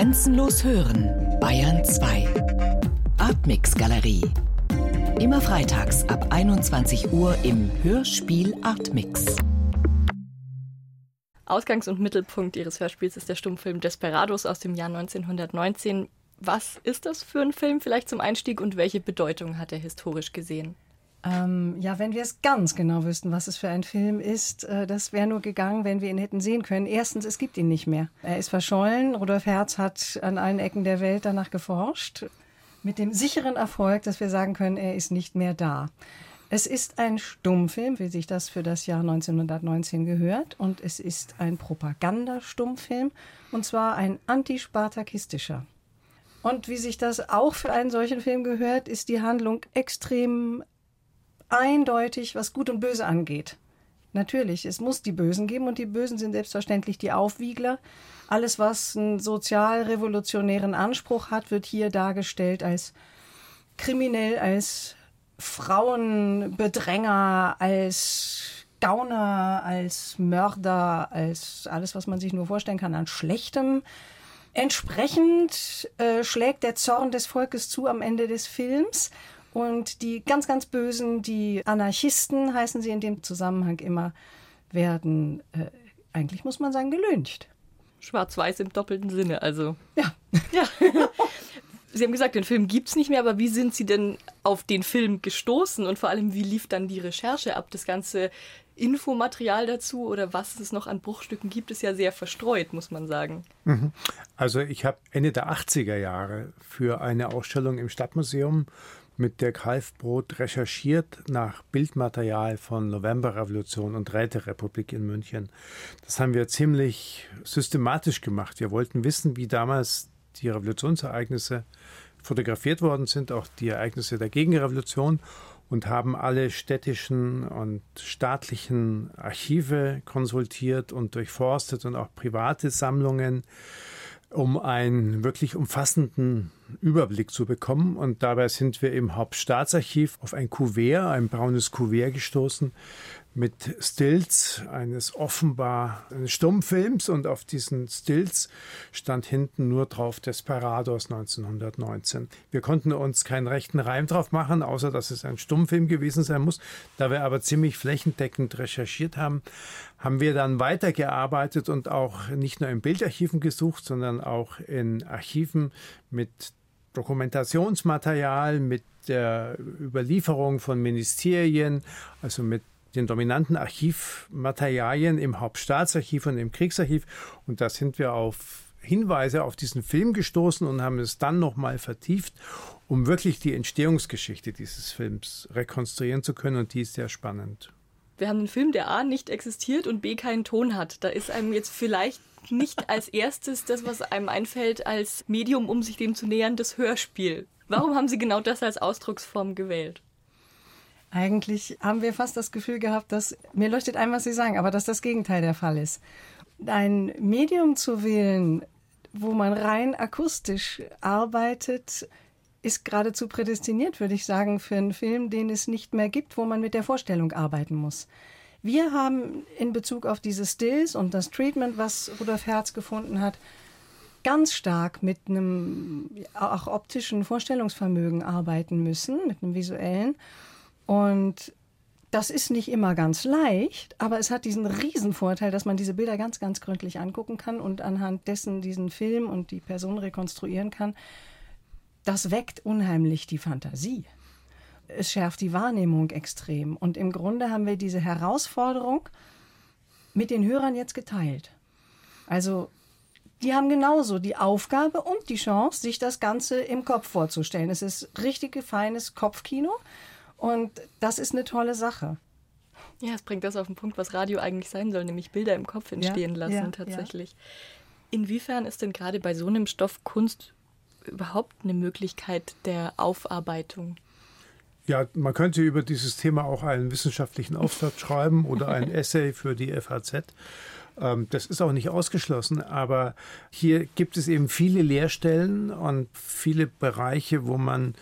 Grenzenlos hören, Bayern 2. Artmix Galerie. Immer freitags ab 21 Uhr im Hörspiel Artmix. Ausgangs- und Mittelpunkt Ihres Hörspiels ist der Stummfilm Desperados aus dem Jahr 1919. Was ist das für ein Film vielleicht zum Einstieg und welche Bedeutung hat er historisch gesehen? Ähm, ja, wenn wir es ganz genau wüssten, was es für ein Film ist, äh, das wäre nur gegangen, wenn wir ihn hätten sehen können. Erstens, es gibt ihn nicht mehr. Er ist verschollen. Rudolf Herz hat an allen Ecken der Welt danach geforscht. Mit dem sicheren Erfolg, dass wir sagen können, er ist nicht mehr da. Es ist ein Stummfilm, wie sich das für das Jahr 1919 gehört. Und es ist ein Propagandastummfilm. Und zwar ein antispartakistischer. Und wie sich das auch für einen solchen Film gehört, ist die Handlung extrem eindeutig, was Gut und Böse angeht. Natürlich, es muss die Bösen geben und die Bösen sind selbstverständlich die Aufwiegler. Alles, was einen sozialrevolutionären Anspruch hat, wird hier dargestellt als kriminell, als Frauenbedränger, als Gauner, als Mörder, als alles, was man sich nur vorstellen kann, an Schlechtem. Entsprechend äh, schlägt der Zorn des Volkes zu am Ende des Films und die ganz, ganz Bösen, die Anarchisten heißen sie in dem Zusammenhang immer, werden, äh, eigentlich muss man sagen, gelüncht. Schwarz-Weiß im doppelten Sinne, also. Ja. ja. Sie haben gesagt, den Film gibt es nicht mehr, aber wie sind Sie denn auf den Film gestoßen und vor allem, wie lief dann die Recherche ab? Das ganze Infomaterial dazu oder was es noch an Bruchstücken gibt, ist ja sehr verstreut, muss man sagen. Mhm. Also ich habe Ende der 80er Jahre für eine Ausstellung im Stadtmuseum mit Dirk Halfbrot recherchiert nach Bildmaterial von Novemberrevolution und Räterepublik in München. Das haben wir ziemlich systematisch gemacht. Wir wollten wissen, wie damals die Revolutionsereignisse fotografiert worden sind, auch die Ereignisse der Gegenrevolution und haben alle städtischen und staatlichen Archive konsultiert und durchforstet und auch private Sammlungen um einen wirklich umfassenden Überblick zu bekommen. Und dabei sind wir im Hauptstaatsarchiv auf ein Kuvert, ein braunes Kuvert gestoßen, mit Stills eines offenbar eines Stummfilms und auf diesen Stills stand hinten nur drauf Desperados 1919. Wir konnten uns keinen rechten Reim drauf machen, außer dass es ein Stummfilm gewesen sein muss. Da wir aber ziemlich flächendeckend recherchiert haben, haben wir dann weitergearbeitet und auch nicht nur in Bildarchiven gesucht, sondern auch in Archiven mit Dokumentationsmaterial, mit der Überlieferung von Ministerien, also mit den dominanten Archivmaterialien im Hauptstaatsarchiv und im Kriegsarchiv. Und da sind wir auf Hinweise auf diesen Film gestoßen und haben es dann nochmal vertieft, um wirklich die Entstehungsgeschichte dieses Films rekonstruieren zu können. Und die ist sehr spannend. Wir haben einen Film, der A nicht existiert und B keinen Ton hat. Da ist einem jetzt vielleicht nicht als erstes das, was einem einfällt, als Medium, um sich dem zu nähern, das Hörspiel. Warum haben Sie genau das als Ausdrucksform gewählt? Eigentlich haben wir fast das Gefühl gehabt, dass mir leuchtet ein, was Sie sagen, aber dass das Gegenteil der Fall ist. Ein Medium zu wählen, wo man rein akustisch arbeitet, ist geradezu prädestiniert, würde ich sagen, für einen Film, den es nicht mehr gibt, wo man mit der Vorstellung arbeiten muss. Wir haben in Bezug auf diese Stills und das Treatment, was Rudolf Herz gefunden hat, ganz stark mit einem auch optischen Vorstellungsvermögen arbeiten müssen, mit einem visuellen. Und das ist nicht immer ganz leicht, aber es hat diesen Riesenvorteil, dass man diese Bilder ganz, ganz gründlich angucken kann und anhand dessen diesen Film und die Person rekonstruieren kann. Das weckt unheimlich die Fantasie. Es schärft die Wahrnehmung extrem. Und im Grunde haben wir diese Herausforderung mit den Hörern jetzt geteilt. Also die haben genauso die Aufgabe und die Chance, sich das Ganze im Kopf vorzustellen. Es ist richtig feines Kopfkino. Und das ist eine tolle Sache. Ja, es bringt das auf den Punkt, was Radio eigentlich sein soll, nämlich Bilder im Kopf entstehen ja, lassen ja, tatsächlich. Ja. Inwiefern ist denn gerade bei so einem Stoff Kunst überhaupt eine Möglichkeit der Aufarbeitung? Ja, man könnte über dieses Thema auch einen wissenschaftlichen Aufsatz schreiben oder ein Essay für die FAZ. Ähm, das ist auch nicht ausgeschlossen, aber hier gibt es eben viele Lehrstellen und viele Bereiche, wo man,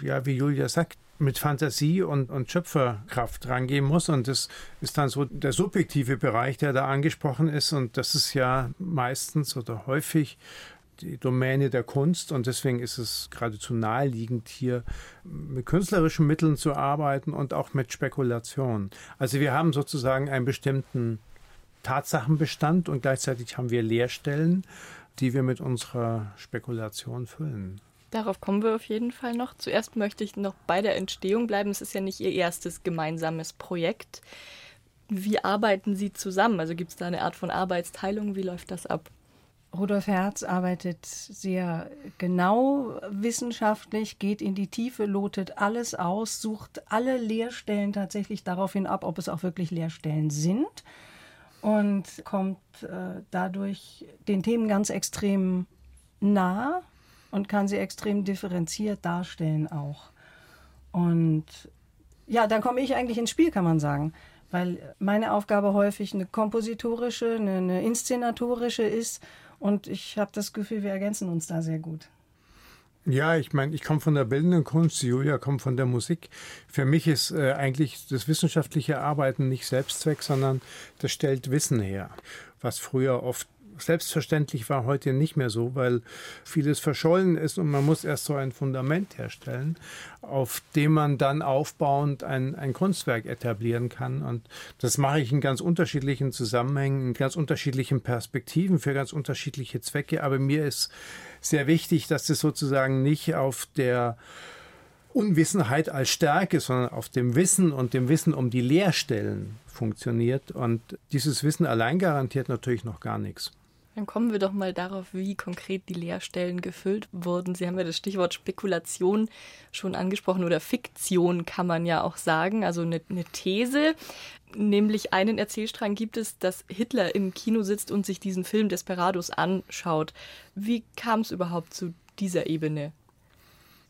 ja, wie Julia sagt, mit Fantasie und, und Schöpferkraft rangehen muss. Und das ist dann so der subjektive Bereich, der da angesprochen ist. Und das ist ja meistens oder häufig die Domäne der Kunst und deswegen ist es geradezu naheliegend, hier mit künstlerischen Mitteln zu arbeiten und auch mit Spekulation. Also wir haben sozusagen einen bestimmten Tatsachenbestand und gleichzeitig haben wir Leerstellen, die wir mit unserer Spekulation füllen. Darauf kommen wir auf jeden Fall noch. Zuerst möchte ich noch bei der Entstehung bleiben. Es ist ja nicht Ihr erstes gemeinsames Projekt. Wie arbeiten Sie zusammen? Also gibt es da eine Art von Arbeitsteilung? Wie läuft das ab? Rudolf Herz arbeitet sehr genau wissenschaftlich, geht in die Tiefe, lotet alles aus, sucht alle Lehrstellen tatsächlich daraufhin ab, ob es auch wirklich Lehrstellen sind und kommt äh, dadurch den Themen ganz extrem nah und kann sie extrem differenziert darstellen auch. Und ja, dann komme ich eigentlich ins Spiel, kann man sagen. Weil meine Aufgabe häufig eine kompositorische, eine, eine inszenatorische ist. Und ich habe das Gefühl, wir ergänzen uns da sehr gut. Ja, ich meine, ich komme von der bildenden Kunst, Julia kommt von der Musik. Für mich ist äh, eigentlich das wissenschaftliche Arbeiten nicht Selbstzweck, sondern das stellt Wissen her, was früher oft selbstverständlich war heute nicht mehr so, weil vieles verschollen ist und man muss erst so ein Fundament herstellen, auf dem man dann aufbauend ein, ein Kunstwerk etablieren kann. Und das mache ich in ganz unterschiedlichen Zusammenhängen, in ganz unterschiedlichen Perspektiven, für ganz unterschiedliche Zwecke. Aber mir ist sehr wichtig, dass das sozusagen nicht auf der Unwissenheit als Stärke, sondern auf dem Wissen und dem Wissen um die Lehrstellen funktioniert. Und dieses Wissen allein garantiert natürlich noch gar nichts. Dann kommen wir doch mal darauf, wie konkret die Lehrstellen gefüllt wurden. Sie haben ja das Stichwort Spekulation schon angesprochen oder Fiktion kann man ja auch sagen, also eine, eine These. Nämlich einen Erzählstrang gibt es, dass Hitler im Kino sitzt und sich diesen Film Desperados anschaut. Wie kam es überhaupt zu dieser Ebene?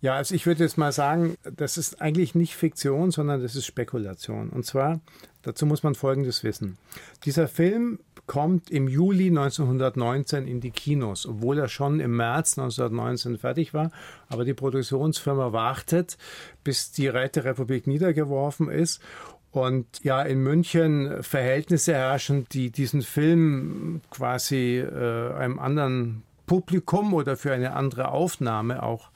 Ja, also ich würde jetzt mal sagen, das ist eigentlich nicht Fiktion, sondern das ist Spekulation. Und zwar, dazu muss man Folgendes wissen. Dieser Film kommt im Juli 1919 in die Kinos, obwohl er schon im März 1919 fertig war. Aber die Produktionsfirma wartet, bis die Räterepublik niedergeworfen ist und ja in München Verhältnisse herrschen, die diesen Film quasi äh, einem anderen Publikum oder für eine andere Aufnahme auch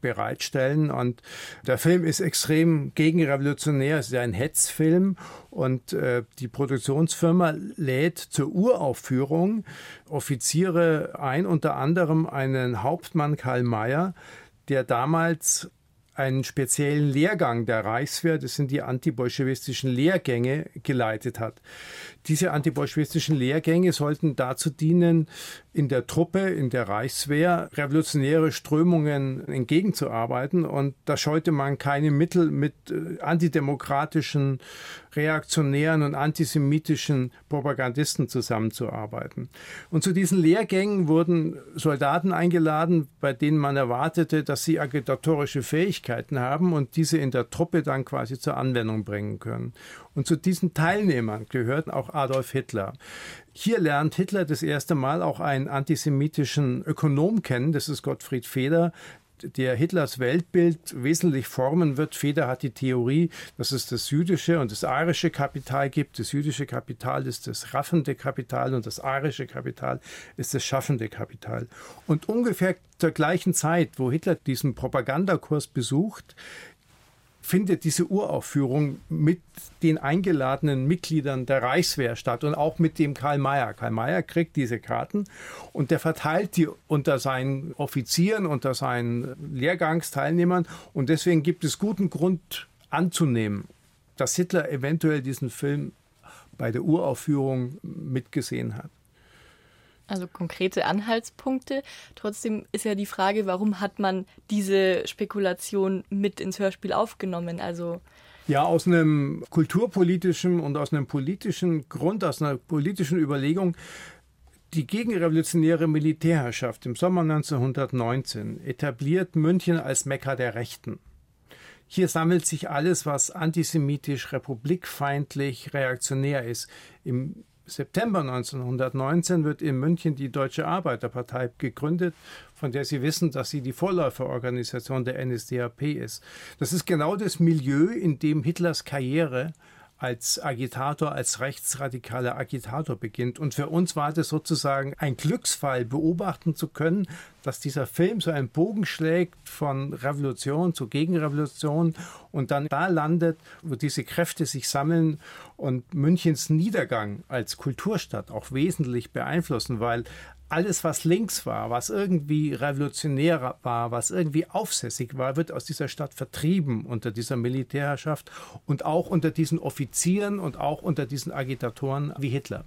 bereitstellen. Und der Film ist extrem gegenrevolutionär. Es ist ein Hetzfilm und äh, die Produktionsfirma lädt zur Uraufführung Offiziere ein, unter anderem einen Hauptmann Karl Mayer, der damals einen speziellen Lehrgang der Reichswehr, das sind die antibolschewistischen Lehrgänge, geleitet hat. Diese antibolschewistischen Lehrgänge sollten dazu dienen, in der Truppe, in der Reichswehr revolutionäre Strömungen entgegenzuarbeiten. Und da scheute man keine Mittel, mit äh, antidemokratischen, reaktionären und antisemitischen Propagandisten zusammenzuarbeiten. Und zu diesen Lehrgängen wurden Soldaten eingeladen, bei denen man erwartete, dass sie agitatorische Fähigkeiten haben und diese in der Truppe dann quasi zur Anwendung bringen können. Und zu diesen Teilnehmern gehörten auch Adolf Hitler. Hier lernt Hitler das erste Mal auch einen antisemitischen Ökonom kennen, das ist Gottfried Feder, der Hitlers Weltbild wesentlich formen wird. Feder hat die Theorie, dass es das jüdische und das arische Kapital gibt. Das jüdische Kapital ist das raffende Kapital und das arische Kapital ist das schaffende Kapital. Und ungefähr zur gleichen Zeit, wo Hitler diesen Propagandakurs besucht, findet diese Uraufführung mit den eingeladenen Mitgliedern der Reichswehr statt und auch mit dem Karl Mayer. Karl Mayer kriegt diese Karten und der verteilt die unter seinen Offizieren, unter seinen Lehrgangsteilnehmern und deswegen gibt es guten Grund anzunehmen, dass Hitler eventuell diesen Film bei der Uraufführung mitgesehen hat also konkrete Anhaltspunkte. Trotzdem ist ja die Frage, warum hat man diese Spekulation mit ins Hörspiel aufgenommen? Also ja, aus einem kulturpolitischen und aus einem politischen Grund, aus einer politischen Überlegung, die gegenrevolutionäre Militärherrschaft im Sommer 1919 etabliert München als Mekka der Rechten. Hier sammelt sich alles, was antisemitisch, republikfeindlich, reaktionär ist. Im September 1919 wird in München die Deutsche Arbeiterpartei gegründet, von der Sie wissen, dass sie die Vorläuferorganisation der NSDAP ist. Das ist genau das Milieu, in dem Hitlers Karriere als Agitator, als rechtsradikaler Agitator beginnt. Und für uns war das sozusagen ein Glücksfall, beobachten zu können, dass dieser Film so einen Bogen schlägt von Revolution zu Gegenrevolution und dann da landet, wo diese Kräfte sich sammeln und Münchens Niedergang als Kulturstadt auch wesentlich beeinflussen, weil alles, was links war, was irgendwie revolutionär war, was irgendwie aufsässig war, wird aus dieser Stadt vertrieben unter dieser Militärherrschaft und auch unter diesen Offizieren und auch unter diesen Agitatoren wie Hitler.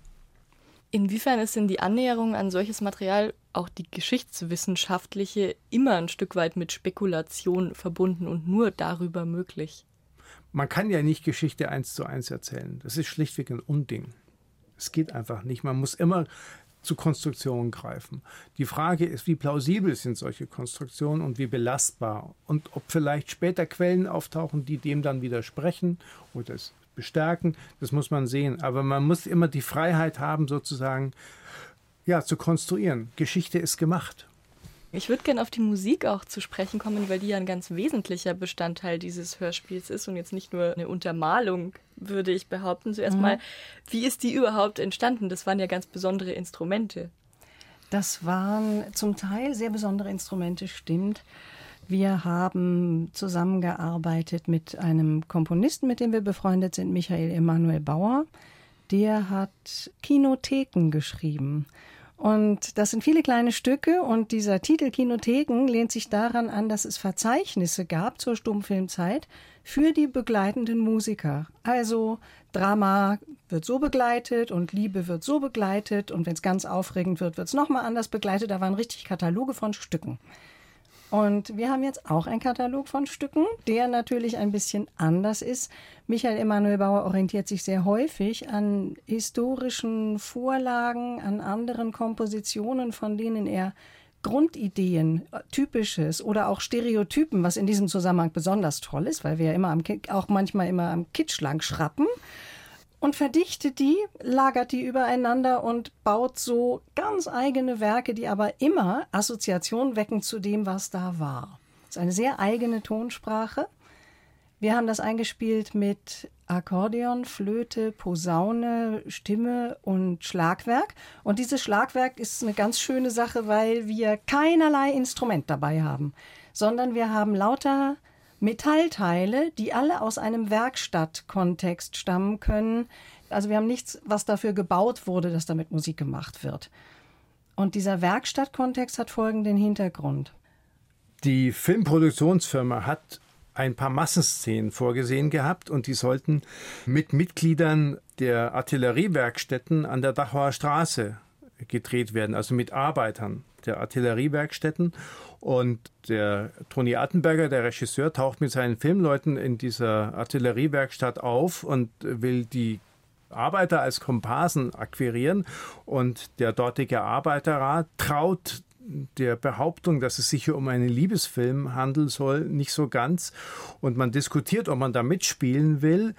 Inwiefern ist denn die Annäherung an solches Material, auch die geschichtswissenschaftliche, immer ein Stück weit mit Spekulation verbunden und nur darüber möglich? Man kann ja nicht Geschichte eins zu eins erzählen. Das ist schlichtweg ein Unding. Es geht einfach nicht. Man muss immer zu Konstruktionen greifen. Die Frage ist, wie plausibel sind solche Konstruktionen und wie belastbar und ob vielleicht später Quellen auftauchen, die dem dann widersprechen oder es bestärken, das muss man sehen. Aber man muss immer die Freiheit haben, sozusagen, ja, zu konstruieren. Geschichte ist gemacht. Ich würde gerne auf die Musik auch zu sprechen kommen, weil die ja ein ganz wesentlicher Bestandteil dieses Hörspiels ist und jetzt nicht nur eine Untermalung, würde ich behaupten. Zuerst mhm. mal, wie ist die überhaupt entstanden? Das waren ja ganz besondere Instrumente. Das waren zum Teil sehr besondere Instrumente, stimmt. Wir haben zusammengearbeitet mit einem Komponisten, mit dem wir befreundet sind, Michael Emanuel Bauer. Der hat Kinotheken geschrieben. Und das sind viele kleine Stücke und dieser Titel Kinotheken lehnt sich daran an, dass es Verzeichnisse gab zur Stummfilmzeit für die begleitenden Musiker. Also Drama wird so begleitet und Liebe wird so begleitet und wenn es ganz aufregend wird, wird es nochmal anders begleitet. Da waren richtig Kataloge von Stücken. Und wir haben jetzt auch einen Katalog von Stücken, der natürlich ein bisschen anders ist. Michael Emanuel Bauer orientiert sich sehr häufig an historischen Vorlagen, an anderen Kompositionen, von denen er Grundideen, typisches oder auch Stereotypen, was in diesem Zusammenhang besonders toll ist, weil wir ja immer am, auch manchmal immer am Kitsch lang schrappen und verdichtet die, lagert die übereinander und baut so ganz eigene Werke, die aber immer Assoziationen wecken zu dem, was da war. Das ist eine sehr eigene Tonsprache. Wir haben das eingespielt mit Akkordeon, Flöte, Posaune, Stimme und Schlagwerk. Und dieses Schlagwerk ist eine ganz schöne Sache, weil wir keinerlei Instrument dabei haben, sondern wir haben lauter Metallteile, die alle aus einem Werkstattkontext stammen können. Also wir haben nichts, was dafür gebaut wurde, dass damit Musik gemacht wird. Und dieser Werkstattkontext hat folgenden Hintergrund. Die Filmproduktionsfirma hat ein paar Massenszenen vorgesehen gehabt und die sollten mit Mitgliedern der Artilleriewerkstätten an der Dachauer Straße gedreht werden, also mit Arbeitern der Artilleriewerkstätten. Und der Toni Attenberger, der Regisseur, taucht mit seinen Filmleuten in dieser Artilleriewerkstatt auf und will die Arbeiter als Komparsen akquirieren. Und der dortige Arbeiterrat traut der Behauptung, dass es sich hier um einen Liebesfilm handeln soll, nicht so ganz. Und man diskutiert, ob man da mitspielen will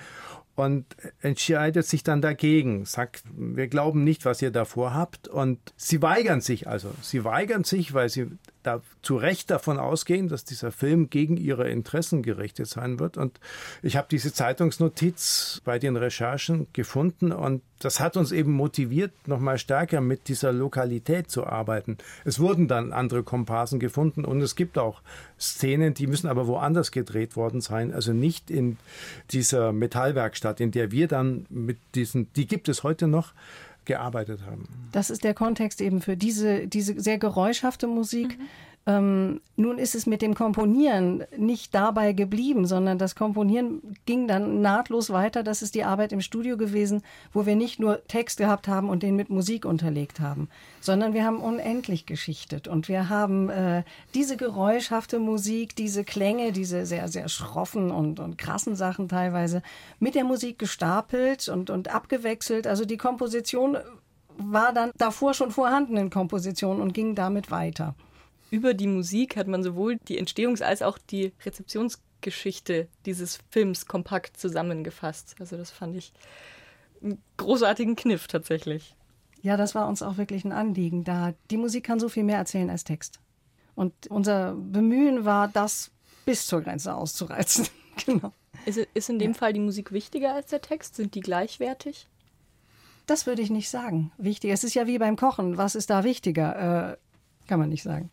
und entscheidet sich dann dagegen, sagt, wir glauben nicht, was ihr davor habt. Und sie weigern sich also. Sie weigern sich, weil sie da zu Recht davon ausgehen, dass dieser Film gegen ihre Interessen gerichtet sein wird. Und ich habe diese Zeitungsnotiz bei den Recherchen gefunden und das hat uns eben motiviert, nochmal stärker mit dieser Lokalität zu arbeiten. Es wurden dann andere Komparsen gefunden und es gibt auch Szenen, die müssen aber woanders gedreht worden sein, also nicht in dieser Metallwerkstatt, in der wir dann mit diesen, die gibt es heute noch, gearbeitet haben. Das ist der Kontext eben für diese, diese sehr geräuschhafte Musik. Mhm. Ähm, nun ist es mit dem Komponieren nicht dabei geblieben, sondern das Komponieren ging dann nahtlos weiter. Das ist die Arbeit im Studio gewesen, wo wir nicht nur Text gehabt haben und den mit Musik unterlegt haben, sondern wir haben unendlich geschichtet und wir haben äh, diese geräuschhafte Musik, diese Klänge, diese sehr, sehr schroffen und, und krassen Sachen teilweise mit der Musik gestapelt und, und abgewechselt. Also die Komposition war dann davor schon vorhanden in Komposition und ging damit weiter über die Musik hat man sowohl die Entstehungs- als auch die Rezeptionsgeschichte dieses Films kompakt zusammengefasst. Also das fand ich einen großartigen Kniff tatsächlich. Ja, das war uns auch wirklich ein Anliegen, da die Musik kann so viel mehr erzählen als Text. Und unser Bemühen war, das bis zur Grenze auszureizen. genau. Ist, ist in dem ja. Fall die Musik wichtiger als der Text? Sind die gleichwertig? Das würde ich nicht sagen. Wichtiger. Es ist ja wie beim Kochen. Was ist da wichtiger? Äh, kann man nicht sagen.